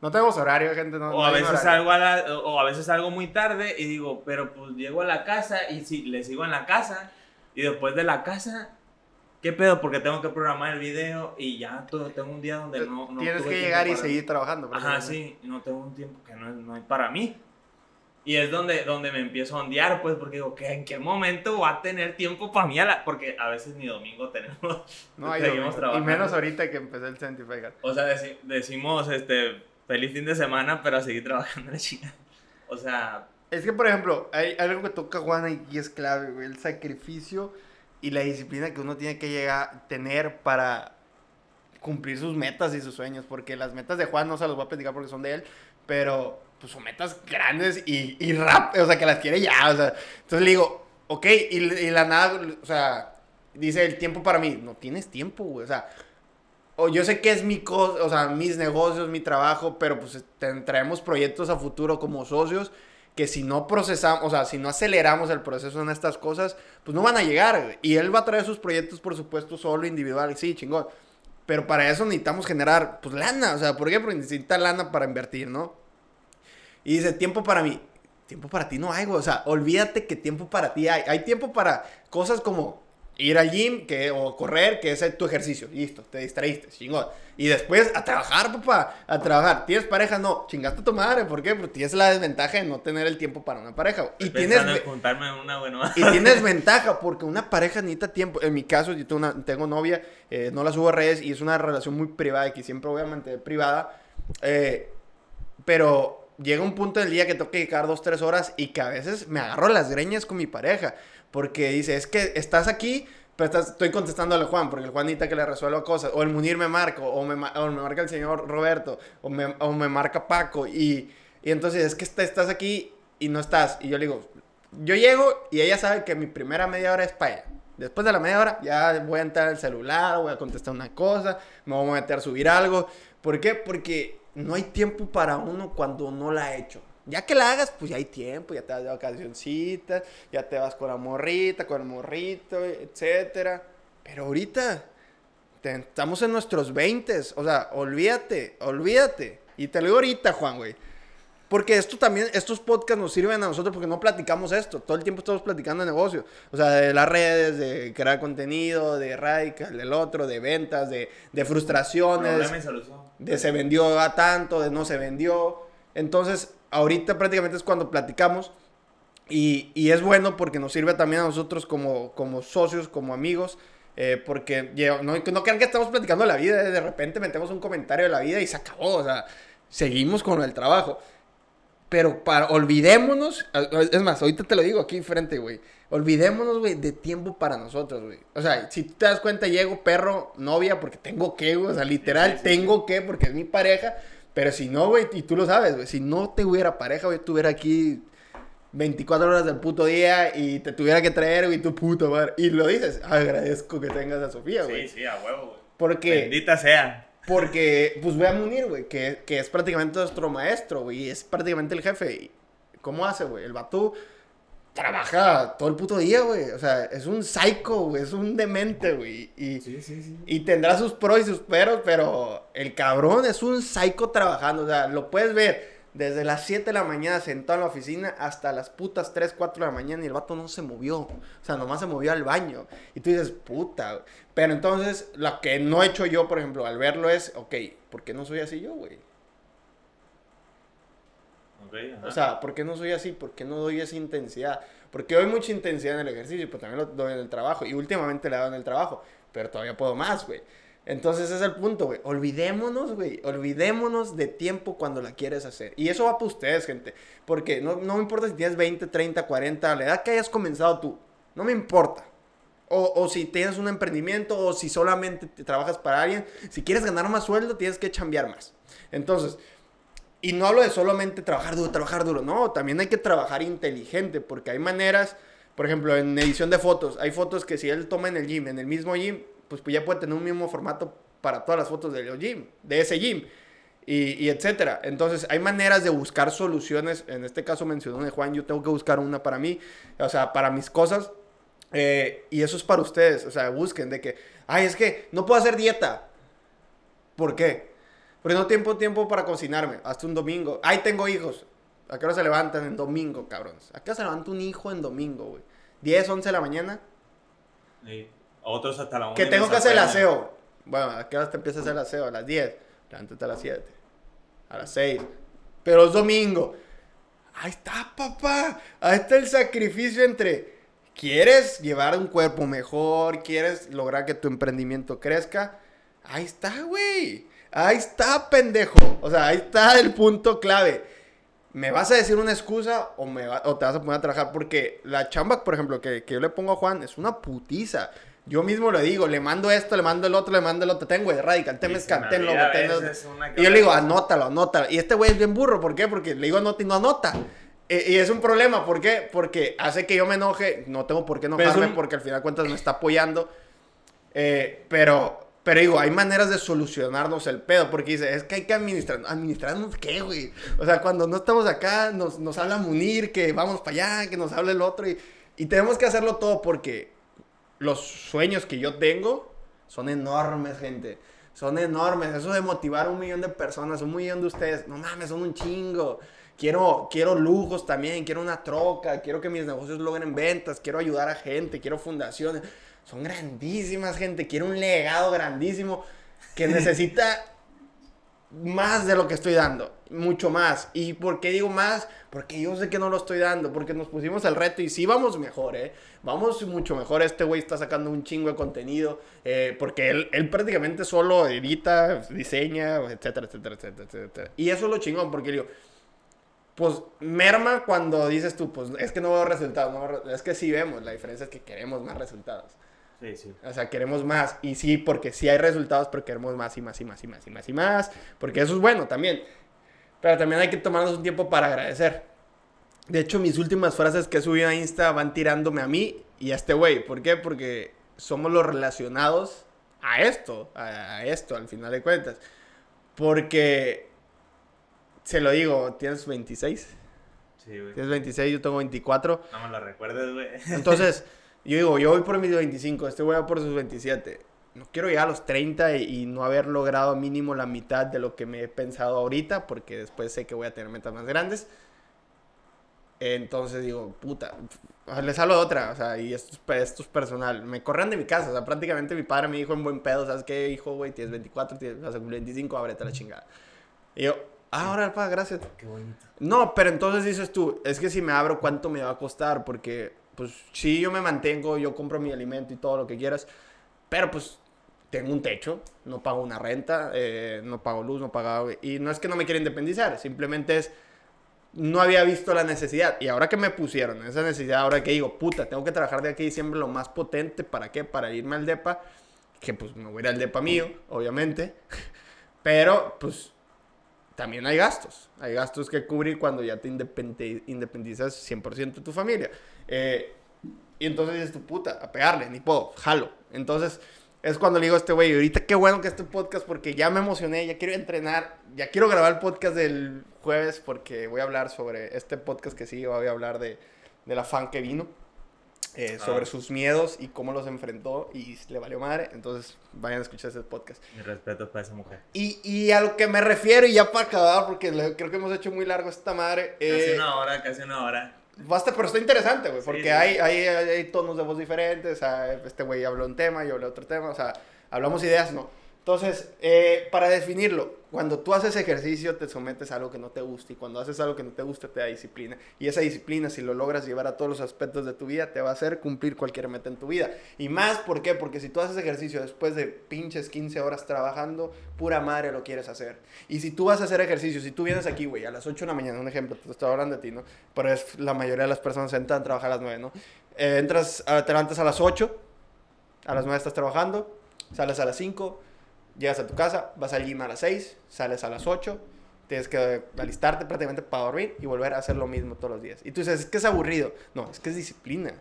No tenemos horario, gente. No, o no a veces salgo a la, o a veces salgo muy tarde y digo, pero pues llego a la casa y si le sigo en la casa y después de la casa, ¿qué pedo? Porque tengo que programar el video y ya todo, tengo un día donde no, no Tienes que llegar y seguir trabajando. Ajá, sí, y no tengo un tiempo que no, no hay para mí. Y es donde, donde me empiezo a ondear, pues, porque digo, ¿qué, ¿en qué momento va a tener tiempo para mí? A la- Porque a veces ni domingo tenemos. No hay seguimos domingo. Y trabajando. menos ahorita que empecé el Sanctified. O sea, deci- decimos, este, feliz fin de semana, pero a seguir trabajando la chica. O sea, Es que, por ejemplo, hay algo que toca Juana y es clave, güey, el sacrificio y la disciplina que uno tiene que llegar tener para cumplir sus metas y sus sueños, porque las metas de Juan no se las voy a platicar porque son de él, pero pues son metas grandes y, y rápidas, o sea, que las quiere ya, o sea, entonces le digo, ok, y, y la nada, o sea, dice el tiempo para mí, no tienes tiempo, güey, o sea, o yo sé que es mi cosa, o sea, mis negocios, mi trabajo, pero pues traemos proyectos a futuro como socios que si no procesamos, o sea, si no aceleramos el proceso en estas cosas, pues no van a llegar. Y él va a traer sus proyectos, por supuesto, solo, individual, sí, chingón. Pero para eso necesitamos generar, pues, lana. O sea, ¿por qué? Porque necesita lana para invertir, ¿no? Y dice, tiempo para mí. Tiempo para ti no hay, güey. O sea, olvídate que tiempo para ti hay. Hay tiempo para cosas como ir al gym que, o correr, que es tu ejercicio. Listo, te distraíste, chingón. Y después a trabajar, papá. A trabajar. ¿Tienes pareja? No. Chingaste a tu madre. ¿Por qué? Porque tienes la desventaja de no tener el tiempo para una pareja. güey. Y tienes... en juntarme una buena. y tienes ventaja porque una pareja necesita tiempo. En mi caso, yo tengo, una- tengo novia, eh, no la subo a redes y es una relación muy privada y que siempre voy a mantener privada. Eh, pero llega un punto del día que tengo que dedicar dos, tres horas y que a veces me agarro las greñas con mi pareja. Porque dice, es que estás aquí, pero estoy contestando al Juan, porque el Juan que le resuelva cosas. O el Munir me marca, o me, o marca el señor Roberto, o me, o marca Paco. Y, y entonces es que est- estás aquí y no estás. Y yo le digo, yo llego y ella sabe que mi primera media hora es para ella. Después de la media hora ya voy a entrar al celular, voy a contestar una cosa, me voy a meter a subir algo. ¿Por qué? Porque no hay tiempo para uno cuando no la ha hecho. Ya que la hagas, pues ya hay tiempo, ya te vas de vacacioncitas, ya te vas con la morrita, con el morrito, etcétera. Pero ahorita te- estamos en nuestros 20, o sea, olvídate, olvídate. Y te lo digo ahorita, Juan, güey. Porque esto también, estos podcasts nos sirven a nosotros porque no platicamos esto. Todo el tiempo estamos platicando de negocio. O sea, de las redes, de crear contenido, de Radical, del otro, de ventas, de, de frustraciones, de se vendió a tanto, de no se vendió. Entonces, ahorita prácticamente es cuando platicamos. Y, y es bueno porque nos sirve también a nosotros como, como socios, como amigos. eh, porque no, no crean que estamos platicando de la vida. eh, De repente metemos un comentario de la vida y se acabó. O sea, seguimos con el trabajo. Pero para, olvidémonos, es más, ahorita te lo digo aquí enfrente, güey. Olvidémonos, güey, de tiempo para nosotros, güey. O sea, si tú te das cuenta, llego perro, novia, porque tengo que, güey. O sea, literal, Sí, sí, sí. tengo que, porque es mi pareja. Pero si no, güey, y tú lo sabes, güey, si no te hubiera pareja, güey, estuviera aquí 24 horas del puto día y te tuviera que traer, güey, tu puto madre. Y lo dices, agradezco que tengas a Sofía, güey. Sí, sí, a huevo, güey. Porque... Bendita sea. Porque, pues voy a Munir, güey, que, que es prácticamente nuestro maestro, güey, y es prácticamente el jefe. ¿Cómo hace, güey? El vato trabaja todo el puto día, güey. O sea, es un psycho, güey. Es un demente, güey. Y, Sí, sí, sí. y tendrá sus pros y sus peros, pero el cabrón es un psycho trabajando. O sea, lo puedes ver desde las 7 de la mañana sentado en la oficina hasta las putas 3, 4 de la mañana y el vato no se movió. O sea, nomás se movió al baño. Y tú dices, puta. güey. Pero entonces, lo que no he hecho yo, por ejemplo, al verlo es, ok, ¿por qué no soy así yo, güey? Ok, ajá. O sea, ¿por qué no soy así? ¿Por qué no doy esa intensidad? Porque doy mucha intensidad en el ejercicio, pero también lo doy en el trabajo. Y últimamente he dado en el trabajo, pero todavía puedo más, güey. Entonces ese es el punto, güey. Olvidémonos, güey. Olvidémonos de tiempo cuando la quieres hacer. Y eso va para ustedes, gente. Porque no, no me importa si tienes 20, 30, 40, la edad que hayas comenzado tú. No me importa. O, o si tienes un emprendimiento, o si solamente te trabajas para alguien. Si quieres ganar más sueldo, tienes que chambear más. Entonces, y no hablo de solamente trabajar duro, trabajar duro. No, también hay que trabajar inteligente, porque hay maneras, por ejemplo, en edición de fotos, hay fotos que si él toma en el gym, en el mismo gym, pues, pues ya puede tener un mismo formato para todas las fotos del gym, de ese gym, y, y etcétera. Entonces, hay maneras de buscar soluciones. En este caso mencionó de Juan, yo tengo que buscar una para mí, o sea, para mis cosas. eh, y eso es para ustedes, o sea, busquen de que, ay, es que no puedo hacer dieta. ¿Por qué? Porque no tengo tiempo para cocinarme. Hasta un domingo. Ay, tengo hijos. ¿A qué hora se levantan en domingo, cabrones? ¿A qué hora se levanta un hijo en domingo, güey? 10, 11 de la mañana. Sí. Otros hasta la una Que y tengo que hacer el aseo. Bueno, ¿a qué hora te empieza a hacer el aseo? A las 10. Levántate a las 7. A las 6. Pero es domingo. Ahí está, papá. Ahí está el sacrificio entre... ¿Quieres llevar un cuerpo mejor? ¿Quieres lograr que tu emprendimiento crezca? Ahí está, güey. Ahí está, pendejo. O sea, ahí está el punto clave. ¿Me vas a decir una excusa o, me va- o te vas a poner a trabajar? Porque la chamba, por ejemplo, que, que yo le pongo a Juan es una putiza. Yo mismo le digo, le mando esto, le mando el otro, le mando el otro. Tengo de radical, te Sí, me se me escanté, lo olvida a boté en los- veces una que Y yo le digo, anótalo, anótalo. Y este güey es bien burro, ¿por qué? Porque le digo anota y no anota. E- Y es un problema, ¿por qué? Porque hace que yo me enoje, no tengo por qué enojarme un- porque al final de cuentas me está apoyando. Eh, pero, pero digo, hay maneras de solucionarnos el pedo, porque dice, es que hay que administrar. ¿Administrarnos qué, güey? O sea, cuando no estamos acá, nos, nos habla Munir, que vamos para allá, que nos habla el otro, y, y tenemos que hacerlo todo porque los sueños que yo tengo son enormes, gente. Son enormes. Eso de motivar a un millón de personas, un millón de ustedes, no mames, son un chingo. Quiero, quiero lujos también, quiero una troca, quiero que mis negocios logren ventas, quiero ayudar a gente, quiero fundaciones. Son grandísimas, gente. Quiero un legado grandísimo que necesita más de lo que estoy dando, mucho más. ¿Y por qué digo más? Porque yo sé que no lo estoy dando, porque nos pusimos el reto y sí vamos mejor, ¿eh? Vamos mucho mejor. Este güey está sacando un chingo de contenido, eh, porque él, él prácticamente solo edita, diseña, etcétera, etcétera, etcétera, etcétera. Y eso es lo chingón, porque digo, pues merma cuando dices tú, pues es que no veo resultados, no veo re- es que sí vemos, la diferencia es que queremos más resultados. Sí, sí. O sea, queremos más. Y sí, porque sí hay resultados, pero queremos más y más y más y más y más y más. Porque eso es bueno también. Pero también hay que tomarnos un tiempo para agradecer. De hecho, mis últimas frases que he subido a Insta van tirándome a mí y a este güey. ¿Por qué? Porque somos los relacionados a esto, a, a esto, al final de cuentas. Porque, se lo digo, tienes 26. Sí, güey. Tienes 26, yo tengo 24. No me lo recuerdes, güey. Entonces, yo digo, yo voy por mis 25, este güey va por sus 27. No quiero llegar a los 30 y, y no haber logrado mínimo la mitad de lo que me he pensado ahorita, porque después sé que voy a tener metas más grandes. Entonces digo, puta, les hablo de otra, o sea, y esto es, pe- esto es personal. Me corren de mi casa, o sea, prácticamente mi padre me dijo en buen pedo, ¿sabes qué, hijo, güey? Tienes 24, tienes, vas a cumplir 25, ábrete la chingada. Y yo, ah, ahora, pa, gracias. Qué bonito. No, pero entonces dices tú, es que si me abro, ¿cuánto me va a costar? Porque, pues, sí, yo me mantengo, yo compro mi alimento y todo lo que quieras, pero pues tengo un techo, no pago una renta, eh, no pago luz, no pago... Y no es que no me quiera independizar, simplemente es, no había visto la necesidad. Y ahora que me pusieron esa necesidad, ahora que digo, puta, tengo que trabajar de aquí a diciembre lo más potente, ¿para qué? Para irme al DEPA, que pues me voy a ir al DEPA mío, obviamente, pero pues también hay gastos. Hay gastos que cubrir cuando ya te independi- independizas 100% de tu familia. Eh, y entonces dices tu puta, a pegarle, ni puedo, jalo. Entonces es cuando le digo a este güey, ahorita qué bueno que este podcast porque ya me emocioné, ya quiero entrenar, ya quiero grabar el podcast del jueves porque voy a hablar sobre este podcast que sigue, voy a hablar de, del afán que vino. Eh, sobre Ah. sus miedos y cómo los enfrentó y le valió madre. Entonces, vayan a escuchar ese podcast. Mi respeto para esa mujer. Y, y a lo que me refiero, y ya para acabar, porque creo que hemos hecho muy largo esta madre. Casi eh, una hora, casi una hora. Basta, pero está interesante, güey, porque sí. Hay, hay, hay, hay tonos de voz diferentes, o sea, este güey habló un tema, yo hablé otro tema, o sea, hablamos ideas, ¿no? Entonces, eh, para definirlo, cuando tú haces ejercicio te sometes a algo que no te gusta y cuando haces algo que no te gusta te da disciplina. Y esa disciplina, si lo logras llevar a todos los aspectos de tu vida, te va a hacer cumplir cualquier meta en tu vida. Y más, ¿por qué? Porque si tú haces ejercicio después de pinches 15 horas trabajando, pura madre lo quieres hacer. Y si tú vas a hacer ejercicio, si tú vienes aquí, güey, a las 8 de la mañana, un ejemplo, te estoy hablando de ti, ¿no? Pero es la mayoría de las personas entran a trabajar a las 9, ¿no? Eh, entras, a- te levantas a las 8, a las 9 estás trabajando, sales a las 5, llegas a tu casa, vas al gym a las 6, sales a las 8, tienes que alistarte prácticamente para dormir y volver a hacer lo mismo todos los días. Y tú dices, es que es aburrido. No, es que es disciplina.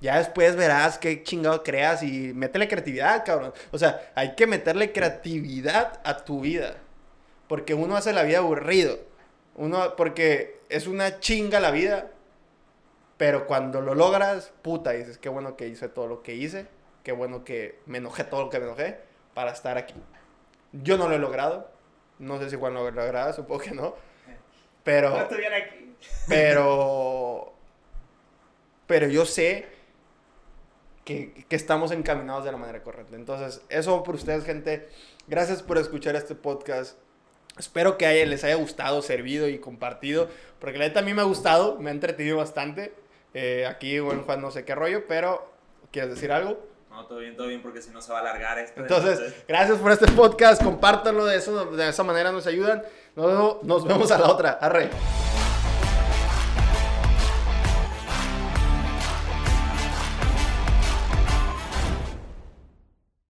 Ya después verás qué chingado creas y métele creatividad, cabrón. O sea, hay que meterle creatividad a tu vida. Porque uno hace la vida aburrido. Uno, porque es una chinga la vida. Pero cuando lo logras, puta, dices, qué bueno que hice todo lo que hice. Qué bueno que me enojé todo lo que me enojé para estar aquí. Yo no lo he logrado. No sé si Juan lo logrará, supongo que no. Pero... estuviera aquí. Pero. Pero yo sé que, que estamos encaminados de la manera correcta. Entonces, eso por ustedes, gente. Gracias por escuchar este podcast. Espero que haya- les haya gustado, servido y compartido. Porque la neta a mí me ha gustado, me ha entretenido bastante. Eh, aquí, bueno, Juan, no sé qué rollo, pero ¿quieres decir algo? No, todo bien, todo bien, porque si no se va a alargar esto. Entonces, gracias por este podcast. Compártanlo de, eso, de esa manera, nos ayudan. Nos, nos vemos a la otra. Arre.